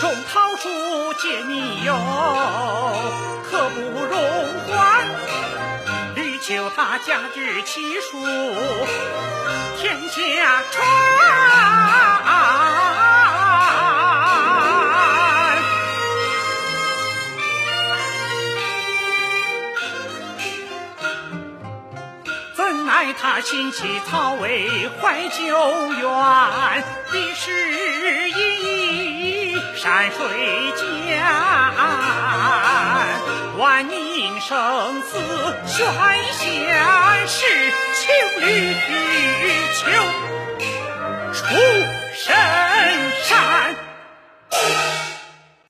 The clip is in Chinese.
种桃树解密用，刻不容缓。绿求他家具齐书，天下传。怎奈他心起草为怀旧愿，一时。山水间，万宁生死悬线，是情侣求